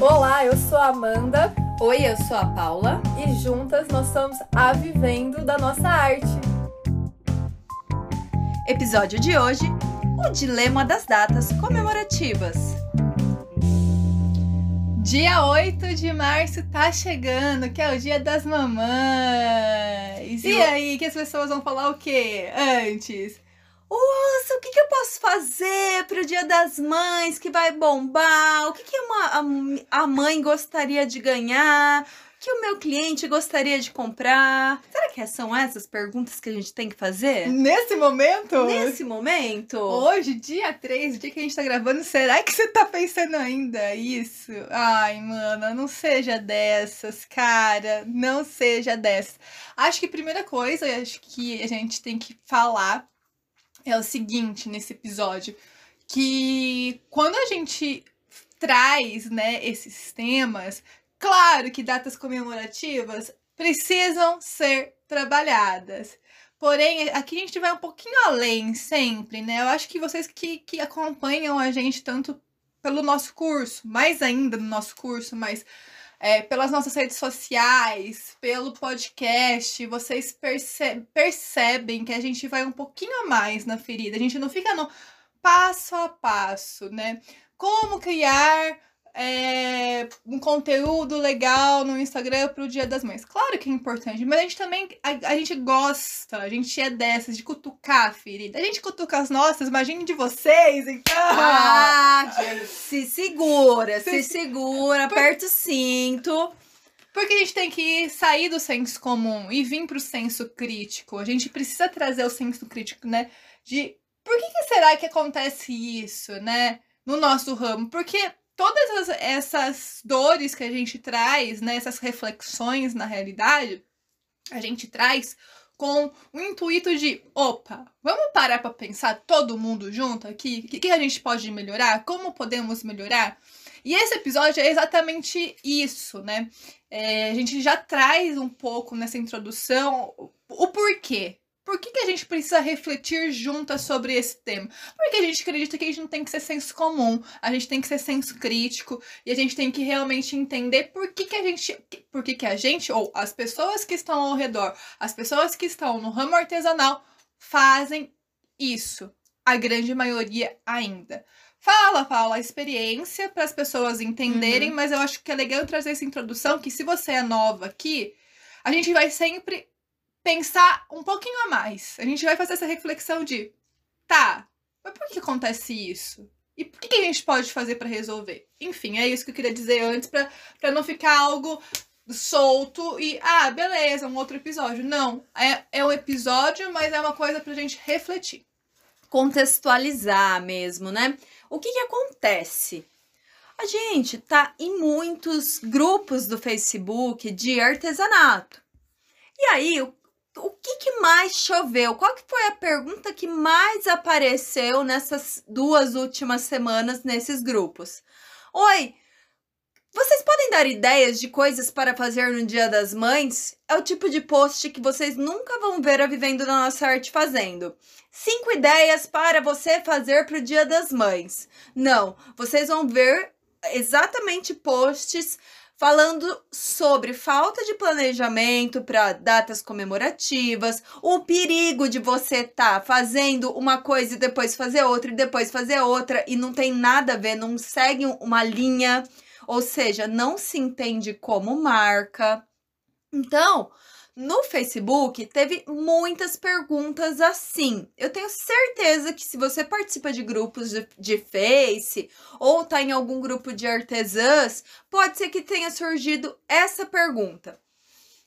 Olá, eu sou a Amanda Oi, eu sou a Paula. e juntas nós somos a Vivendo da Nossa Arte. Episódio de hoje: o dilema das datas comemorativas. Dia 8 de março tá chegando, que é o dia das mamães. E E aí, que as pessoas vão falar o quê antes? Nossa, o que, que eu posso fazer pro Dia das Mães que vai bombar? O que, que uma, a, a mãe gostaria de ganhar? O que o meu cliente gostaria de comprar? Será que são essas perguntas que a gente tem que fazer? Nesse momento? Nesse momento? Hoje, dia 3, o dia que a gente tá gravando, será que você tá pensando ainda isso? Ai, mano, não seja dessas, cara. Não seja dessas. Acho que a primeira coisa, acho que a gente tem que falar é o seguinte nesse episódio. Que quando a gente traz, né, esses temas, claro que datas comemorativas precisam ser trabalhadas. Porém, aqui a gente vai um pouquinho além sempre, né? Eu acho que vocês que, que acompanham a gente tanto pelo nosso curso, mais ainda no nosso curso, mas é, pelas nossas redes sociais, pelo podcast, vocês perce- percebem que a gente vai um pouquinho a mais na ferida. A gente não fica no passo a passo, né? Como criar é, um conteúdo legal no Instagram pro Dia das Mães. Claro que é importante, mas a gente também, a, a gente gosta, a gente é dessas, de cutucar ferida. A gente cutuca as nossas, imagine de vocês, então. Ah, gente, se segura, se, Se- segura, aperta o cinto. Porque a gente tem que sair do senso comum e vir pro senso crítico. A gente precisa trazer o senso crítico, né? De por que, que será que acontece isso, né? No nosso ramo. Porque todas as- essas dores que a gente traz, né? Essas reflexões na realidade, a gente traz com o intuito de, opa, vamos parar para pensar todo mundo junto aqui? O que, que a gente pode melhorar? Como podemos melhorar? E esse episódio é exatamente isso, né? É, a gente já traz um pouco nessa introdução o porquê. Por que, que a gente precisa refletir juntas sobre esse tema? Porque a gente acredita que a gente não tem que ser senso comum, a gente tem que ser senso crítico e a gente tem que realmente entender por que, que a gente. Por que, que a gente, ou as pessoas que estão ao redor, as pessoas que estão no ramo artesanal, fazem isso. A grande maioria ainda. Fala, Paula, a experiência para as pessoas entenderem, mas eu acho que é legal trazer essa introdução que se você é nova aqui, a gente vai sempre pensar um pouquinho a mais. A gente vai fazer essa reflexão de, tá, mas por que acontece isso? E por que a gente pode fazer para resolver? Enfim, é isso que eu queria dizer antes para para não ficar algo solto e ah, beleza, um outro episódio. Não, é, é um episódio, mas é uma coisa pra gente refletir. Contextualizar mesmo, né? O que que acontece? A gente tá em muitos grupos do Facebook de artesanato. E aí, o, o que que mais choveu? Qual que foi a pergunta que mais apareceu nessas duas últimas semanas nesses grupos? Oi, vocês podem dar ideias de coisas para fazer no Dia das Mães? É o tipo de post que vocês nunca vão ver a Vivendo da Nossa Arte fazendo. Cinco ideias para você fazer para o Dia das Mães. Não, vocês vão ver exatamente posts falando sobre falta de planejamento para datas comemorativas, o perigo de você estar fazendo uma coisa e depois fazer outra e depois fazer outra e não tem nada a ver, não segue uma linha, ou seja, não se entende como marca. Então, no Facebook teve muitas perguntas assim. Eu tenho certeza que se você participa de grupos de, de Face ou tá em algum grupo de artesãs, pode ser que tenha surgido essa pergunta.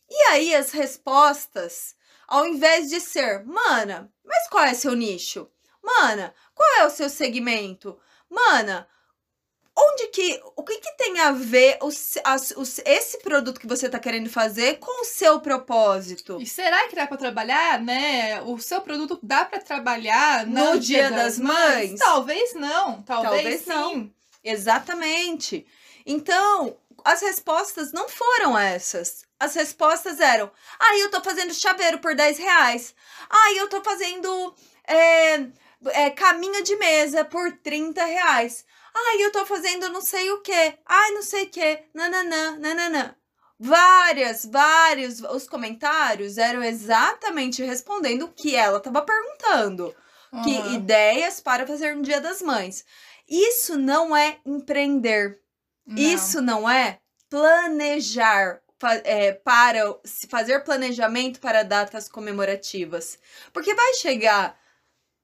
E aí as respostas, ao invés de ser, mana, mas qual é seu nicho? Mana, qual é o seu segmento? Mana, onde que. O que, que tem a ver o, se- as- os- esse produto que você está querendo fazer com o seu propósito? E será que dá pra trabalhar, né? O seu produto dá pra trabalhar No Dia das Mães? Talvez não, talvez, Talvez não. Exatamente. Então, as respostas não foram essas. As respostas eram: ah, eu tô fazendo chaveiro por 10 reais. Ah, eu tô fazendo é, é, caminho de mesa por 30 reais. Ai, eu tô fazendo não sei o que. Ai, não sei o que. Nananã, nananã. Várias, vários. Os comentários eram exatamente respondendo o que ela estava perguntando. Que Aham. ideias para fazer no Dia das Mães. Isso não é empreender. Não. Isso não é planejar é, para se fazer planejamento para datas comemorativas. Porque vai chegar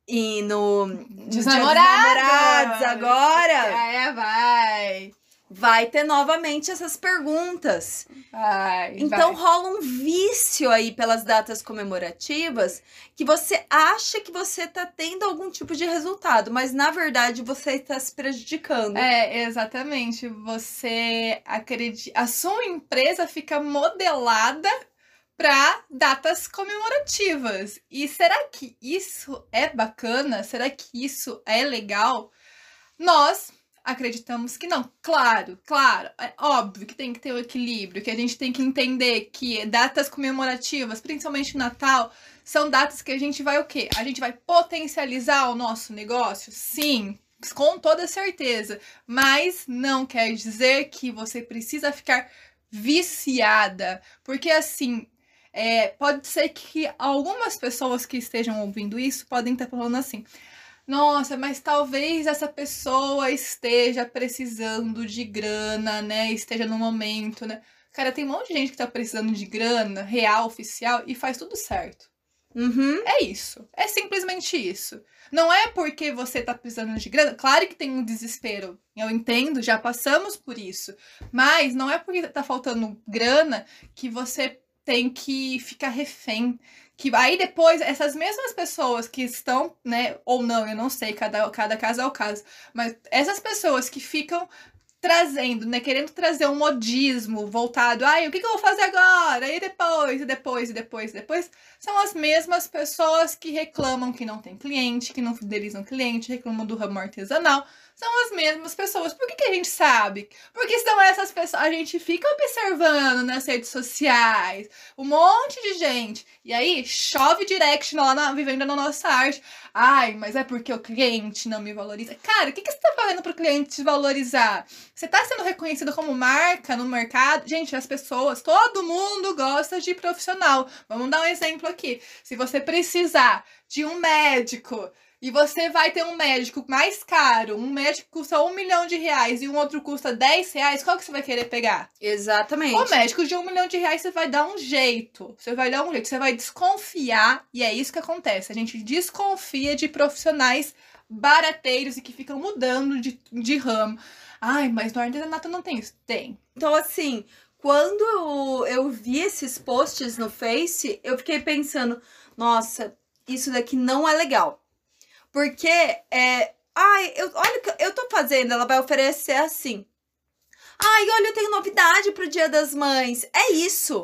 e no Dos Dia dos namorados. namorados agora É, vai. vai ter novamente essas perguntas. Vai. Então vai. rola um vício aí pelas datas comemorativas que você acha que você tá tendo algum tipo de resultado, mas na verdade você está se prejudicando. É, exatamente. Você acredita. A sua empresa fica modelada para datas comemorativas. E será que isso é bacana? Será que isso é legal? Nós acreditamos que não. Claro, claro. É óbvio que tem que ter o equilíbrio, que a gente tem que entender que datas comemorativas, principalmente Natal, são datas que a gente vai o quê? A gente vai potencializar o nosso negócio? Sim, com toda certeza. Mas não quer dizer que você precisa ficar viciada. Porque assim, é, pode ser que algumas pessoas que estejam ouvindo isso podem estar falando assim. Nossa, mas talvez essa pessoa esteja precisando de grana, né? Esteja no momento, né? Cara, tem um monte de gente que tá precisando de grana, real, oficial, e faz tudo certo. Uhum. É isso. É simplesmente isso. Não é porque você tá precisando de grana. Claro que tem um desespero. Eu entendo, já passamos por isso. Mas não é porque tá faltando grana que você tem que ficar refém. Que aí depois, essas mesmas pessoas que estão, né, ou não, eu não sei, cada, cada caso é o caso. Mas essas pessoas que ficam trazendo, né, querendo trazer um modismo voltado, ai, o que, que eu vou fazer agora? E depois, e depois, e depois, e depois são as mesmas pessoas que reclamam que não tem cliente, que não fidelizam cliente, reclamam do ramo artesanal. São as mesmas pessoas. Por que, que a gente sabe? Porque são essas pessoas. A gente fica observando nas redes sociais um monte de gente. E aí chove direct lá na vivenda na nossa arte. Ai, mas é porque o cliente não me valoriza. Cara, o que, que você tá fazendo pro cliente te valorizar? Você tá sendo reconhecido como marca no mercado? Gente, as pessoas, todo mundo gosta de profissional. Vamos dar um exemplo aqui. Se você precisar de um médico e você vai ter um médico mais caro, um médico que custa um milhão de reais e um outro custa 10 reais, qual que você vai querer pegar? Exatamente. O médico de um milhão de reais você vai dar um jeito. Você vai dar um jeito. Você vai desconfiar. E é isso que acontece. A gente desconfia de profissionais barateiros e que ficam mudando de, de ramo. Ai, mas no artesanato não tem isso. Tem. Então, assim, quando eu, eu vi esses posts no Face, eu fiquei pensando, nossa, isso daqui não é legal. Porque é. Ai, eu, olha o que eu tô fazendo, ela vai oferecer assim. Ai, olha, eu tenho novidade pro Dia das Mães. É isso,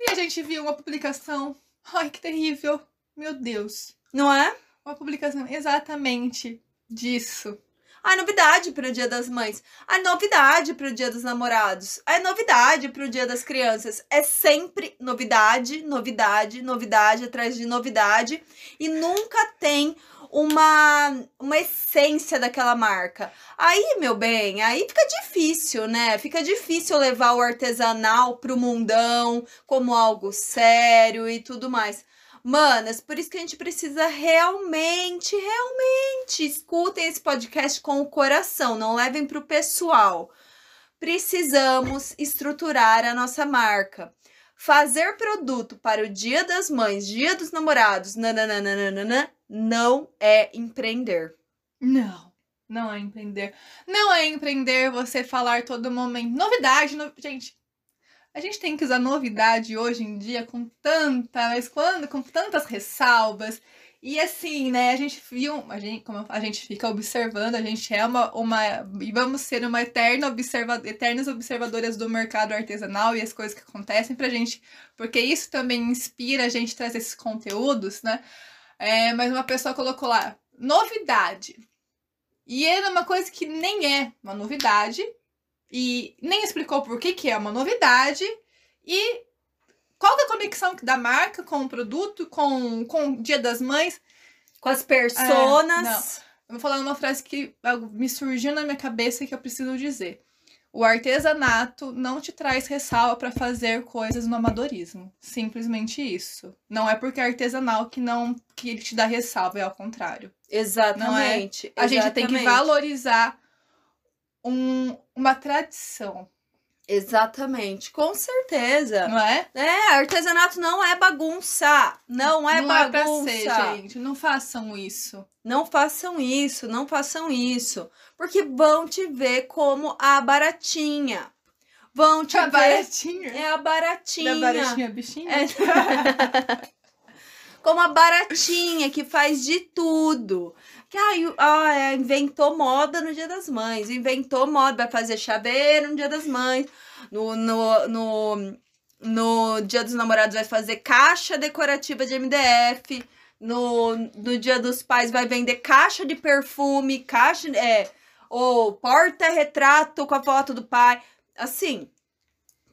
E a gente viu uma publicação. Ai, que terrível. Meu Deus. não é? Uma publicação exatamente disso. Ai, novidade pro Dia das Mães. Ai, novidade pro Dia dos Namorados. Ai, novidade pro Dia das Crianças. É sempre novidade, novidade, novidade atrás de novidade. E nunca tem uma, uma essência daquela marca. Aí, meu bem, aí fica difícil, né? Fica difícil levar o artesanal pro mundão como algo sério e tudo mais. Manas, por isso que a gente precisa realmente, realmente escutem esse podcast com o coração, não levem pro pessoal. Precisamos estruturar a nossa marca. Fazer produto para o Dia das Mães, Dia dos Namorados, nananana, não é empreender. Não. Não é empreender. Não é empreender você falar todo momento. Novidade, no... gente. A gente tem que usar novidade hoje em dia com tanta, mas quando com tantas ressalvas. E assim, né, a gente viu, a gente, como a gente fica observando, a gente é uma, uma e vamos ser uma eterna observa, eternas observadoras do mercado artesanal e as coisas que acontecem pra gente, porque isso também inspira a gente trazer esses conteúdos, né? É, mas uma pessoa colocou lá, novidade. E era uma coisa que nem é uma novidade, e nem explicou por que, que é uma novidade, e qual que é a conexão da marca com o produto, com, com o Dia das Mães. Com as personas. Eu vou falar uma frase que me surgiu na minha cabeça que eu preciso dizer. O artesanato não te traz ressalva para fazer coisas no amadorismo. Simplesmente isso. Não é porque é artesanal que não que ele te dá ressalva, é ao contrário. Exatamente. Não é? A gente tem que valorizar um, uma tradição. Exatamente, com certeza. Não é? É, artesanato não é bagunça. Não é não bagunça. É pra ser, gente. Não façam isso. Não façam isso, não façam isso. Porque vão te ver como a baratinha. Vão te a ver. baratinha? É a baratinha. Da baratinha bichinha? É. como a baratinha que faz de tudo. Que ai, ah, inventou moda no Dia das Mães, inventou moda, vai fazer chaveiro no Dia das Mães, no, no, no, no Dia dos Namorados vai fazer caixa decorativa de MDF, no, no Dia dos Pais vai vender caixa de perfume, caixa, é, ou porta-retrato com a foto do pai, assim,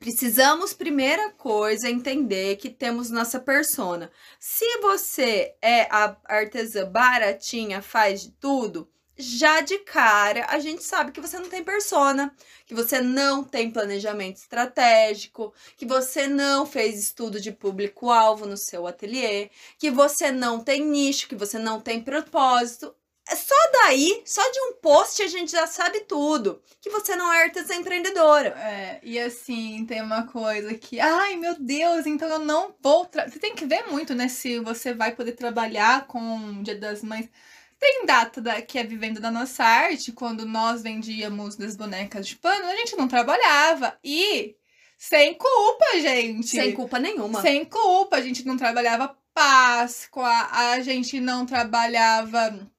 Precisamos, primeira coisa, entender que temos nossa persona. Se você é a artesã baratinha, faz de tudo, já de cara a gente sabe que você não tem persona, que você não tem planejamento estratégico, que você não fez estudo de público-alvo no seu ateliê, que você não tem nicho, que você não tem propósito. É só daí, só de um post a gente já sabe tudo. Que você não é artesã empreendedora. É, e assim, tem uma coisa que, ai meu Deus, então eu não vou. Você tem que ver muito, né? Se você vai poder trabalhar com o Dia das Mães. Tem data da, que é vivendo da nossa arte, quando nós vendíamos das bonecas de pano, a gente não trabalhava. E sem culpa, gente. Sem culpa nenhuma. Sem culpa, a gente não trabalhava Páscoa, a gente não trabalhava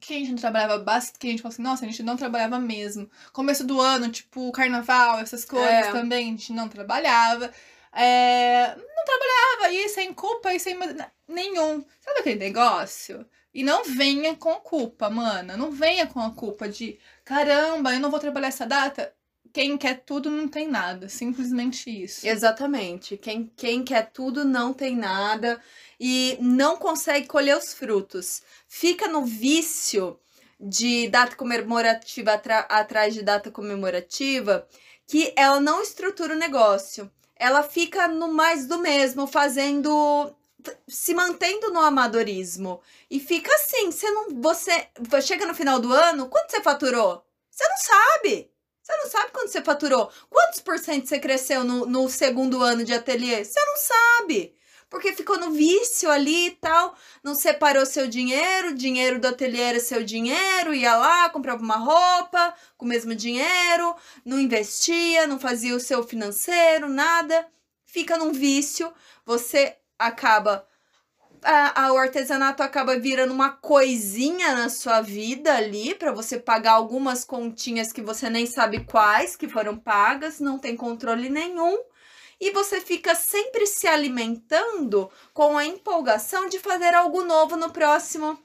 que a gente não trabalhava bastante, que a gente falou assim, nossa, a gente não trabalhava mesmo. Começo do ano, tipo, carnaval, essas coisas é. também, a gente não trabalhava. É, não trabalhava, e sem culpa, e sem nenhum. Sabe aquele negócio? E não venha com culpa, mana. Não venha com a culpa de caramba, eu não vou trabalhar essa data. Quem quer tudo não tem nada. Simplesmente isso. Exatamente. Quem, quem quer tudo não tem nada e não consegue colher os frutos. Fica no vício de data comemorativa atrás de data comemorativa que ela não estrutura o negócio. Ela fica no mais do mesmo, fazendo se mantendo no amadorismo. E fica assim, você não você chega no final do ano, quanto você faturou? Você não sabe. Você não sabe quanto você faturou. Quantos por cento você cresceu no, no segundo ano de ateliê? Você não sabe. Porque ficou no vício ali e tal, não separou seu dinheiro, dinheiro do ateliê era seu dinheiro, ia lá, comprava uma roupa com o mesmo dinheiro, não investia, não fazia o seu financeiro, nada, fica num vício, você acaba a, a, o artesanato acaba virando uma coisinha na sua vida ali para você pagar algumas continhas que você nem sabe quais que foram pagas, não tem controle nenhum e você fica sempre se alimentando com a empolgação de fazer algo novo no próximo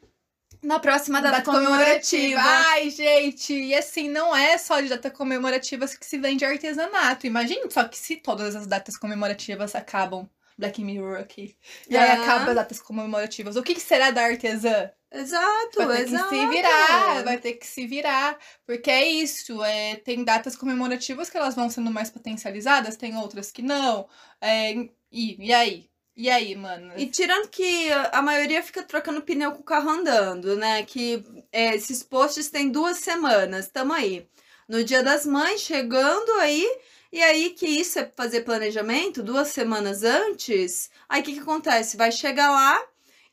na próxima data, data comemorativa. comemorativa. Ai, gente, e assim, não é só de data comemorativa que se vende artesanato. Imagine só que se todas as datas comemorativas acabam Black Mirror aqui. E aí acaba as datas comemorativas. O que, que será da artesã? Exato, vai ter exato. que se virar, vai ter que se virar, porque é isso, é, tem datas comemorativas que elas vão sendo mais potencializadas, tem outras que não, é, e, e aí? E aí, mano? E tirando que a maioria fica trocando pneu com o carro andando, né, que é, esses posts têm duas semanas, tamo aí. No dia das mães, chegando aí, e aí que isso é fazer planejamento duas semanas antes, aí o que que acontece? Vai chegar lá,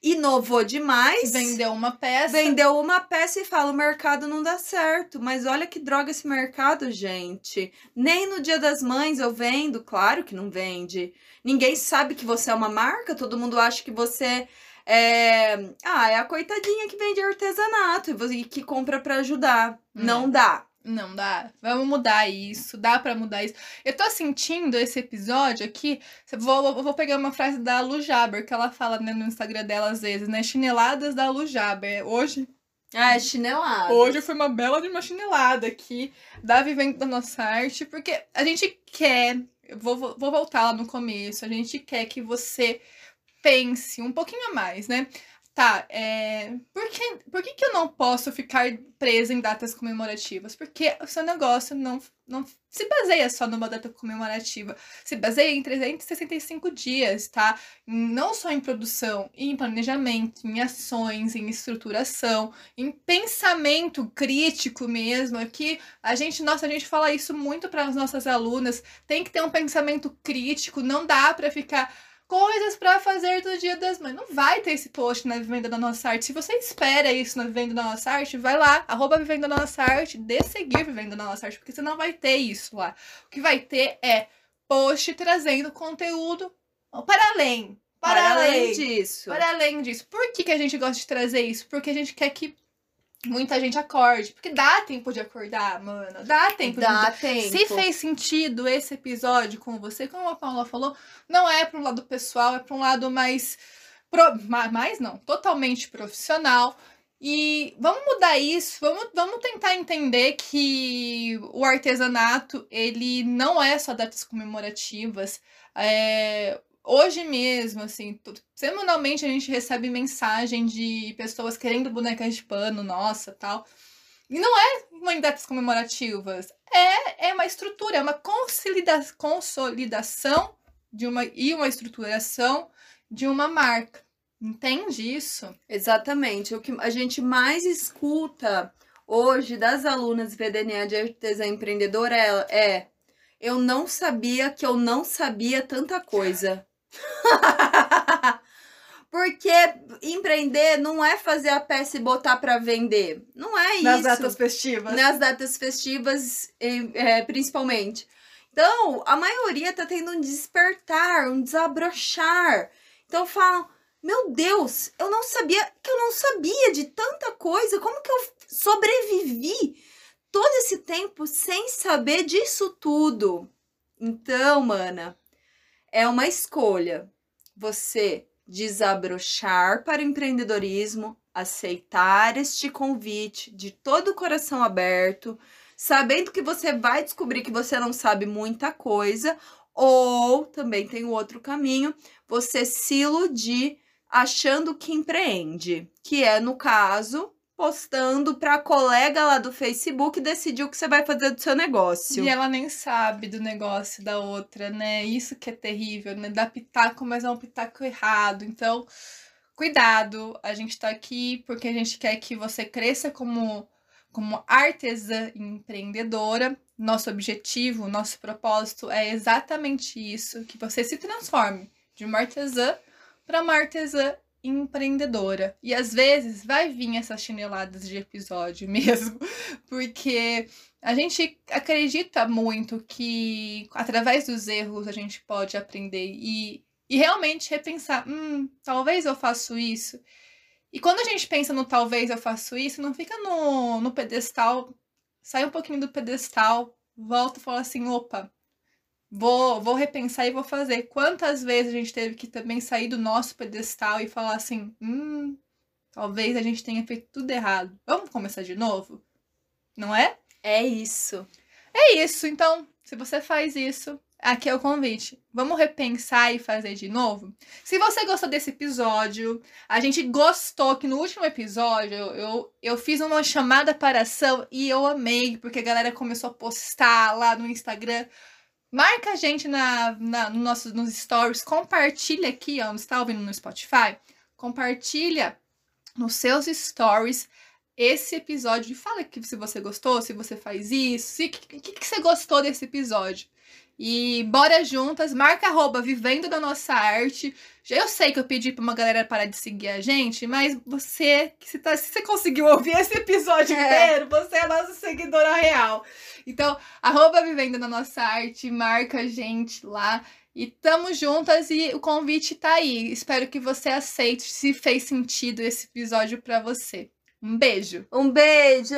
inovou demais. Vendeu uma peça. Vendeu uma peça e fala: o mercado não dá certo. Mas olha que droga esse mercado, gente. Nem no Dia das Mães eu vendo, claro que não vende. Ninguém sabe que você é uma marca, todo mundo acha que você é. Ah, é a coitadinha que vende artesanato e que compra para ajudar. Hum. Não dá. Não dá. Vamos mudar isso. Dá para mudar isso. Eu tô sentindo esse episódio aqui. Vou, vou pegar uma frase da Lu Jaber, que ela fala né, no Instagram dela às vezes, né? Chineladas da Lu Jaber. Hoje. Ah, é chinelada. Hoje foi uma bela de uma chinelada aqui da Vivendo da Nossa Arte, porque a gente quer. Vou, vou voltar lá no começo. A gente quer que você pense um pouquinho a mais, né? Tá, é, por, que, por que, que eu não posso ficar presa em datas comemorativas? Porque o seu negócio não, não se baseia só numa data comemorativa, se baseia em 365 dias, tá? Não só em produção, em planejamento, em ações, em estruturação, em pensamento crítico mesmo. Aqui, a gente, nossa, a gente fala isso muito para as nossas alunas, tem que ter um pensamento crítico, não dá para ficar coisas para fazer do Dia das Mães. Não vai ter esse post na Vivenda da Nossa Arte. Se você espera isso na Vivenda da Nossa Arte, vai lá, arroba Vivenda da Nossa Arte, dê seguir Vivenda da Nossa Arte, porque você não vai ter isso lá. O que vai ter é post trazendo conteúdo para além. Para, Para além além disso. para além disso. Por que, que a gente gosta de trazer isso? Porque a gente quer que muita gente acorde. Porque dá tempo de acordar, mano. Dá tempo de Dá tempo. se fez sentido esse episódio com você, como a Paula falou, não é para um lado pessoal, é para um lado mais. Pro, ma- mais não, totalmente profissional. E vamos mudar isso, vamos, vamos tentar entender que o artesanato, ele não é só datas comemorativas. É, hoje mesmo, assim, semanalmente a gente recebe mensagem de pessoas querendo bonecas de pano, nossa, tal. E não é uma datas comemorativas, é, é uma estrutura, é uma consolida- consolidação de uma, e uma estruturação de uma marca. Entende isso? Exatamente. O que a gente mais escuta hoje das alunas VDNA de artesã empreendedora é, é eu não sabia que eu não sabia tanta coisa. Porque empreender não é fazer a peça e botar para vender. Não é isso. festivas. nas datas festivas, é, principalmente. Então, a maioria tá tendo um despertar, um desabrochar. Então falam: Meu Deus, eu não sabia que eu não sabia de tanta coisa. Como que eu sobrevivi todo esse tempo sem saber disso tudo? Então, mana, é uma escolha. Você desabrochar para o empreendedorismo, aceitar este convite de todo o coração aberto, sabendo que você vai descobrir que você não sabe muita coisa, ou também tem o outro caminho, você se iludir achando que empreende, que é no caso postando para colega lá do Facebook decidir o que você vai fazer do seu negócio. E ela nem sabe do negócio da outra, né? Isso que é terrível, né? Dá pitaco, mas é um pitaco errado. Então, cuidado. A gente tá aqui porque a gente quer que você cresça como, como artesã empreendedora. Nosso objetivo, nosso propósito é exatamente isso: que você se transforme de uma artesã para uma artesã empreendedora. E às vezes vai vir essas chineladas de episódio mesmo, porque a gente acredita muito que através dos erros a gente pode aprender e, e realmente repensar, hum, talvez eu faço isso. E quando a gente pensa no talvez eu faço isso, não fica no, no pedestal, sai um pouquinho do pedestal, volta e fala assim, opa, vou, vou repensar e vou fazer. Quantas vezes a gente teve que também sair do nosso pedestal e falar assim, hum, talvez a gente tenha feito tudo errado. Vamos começar de novo? Não é? É isso. É isso, então, se você faz isso, aqui é o convite. Vamos repensar e fazer de novo? Se você gostou desse episódio, a gente gostou que no último episódio eu, eu fiz uma chamada para ação e eu amei, porque a galera começou a postar lá no Instagram. Marca a gente na, na, no nosso, nos stories, compartilha aqui, ó, está ouvindo no Spotify, compartilha nos seus stories esse episódio e fala que se você gostou, se você faz isso, o que, que, que você gostou desse episódio. E bora juntas, marca arroba Vivendo da Nossa Arte. Já eu sei que eu pedi pra uma galera parar de seguir a gente, mas você, que se, tá, se você conseguiu ouvir esse episódio É. inteiro, você é a nossa seguidora real. Então, arroba Vivendo da Nossa Arte, marca a gente lá. E tamo juntas e o convite tá aí. Espero que você aceite se fez sentido esse episódio pra você. Um beijo! Um beijo!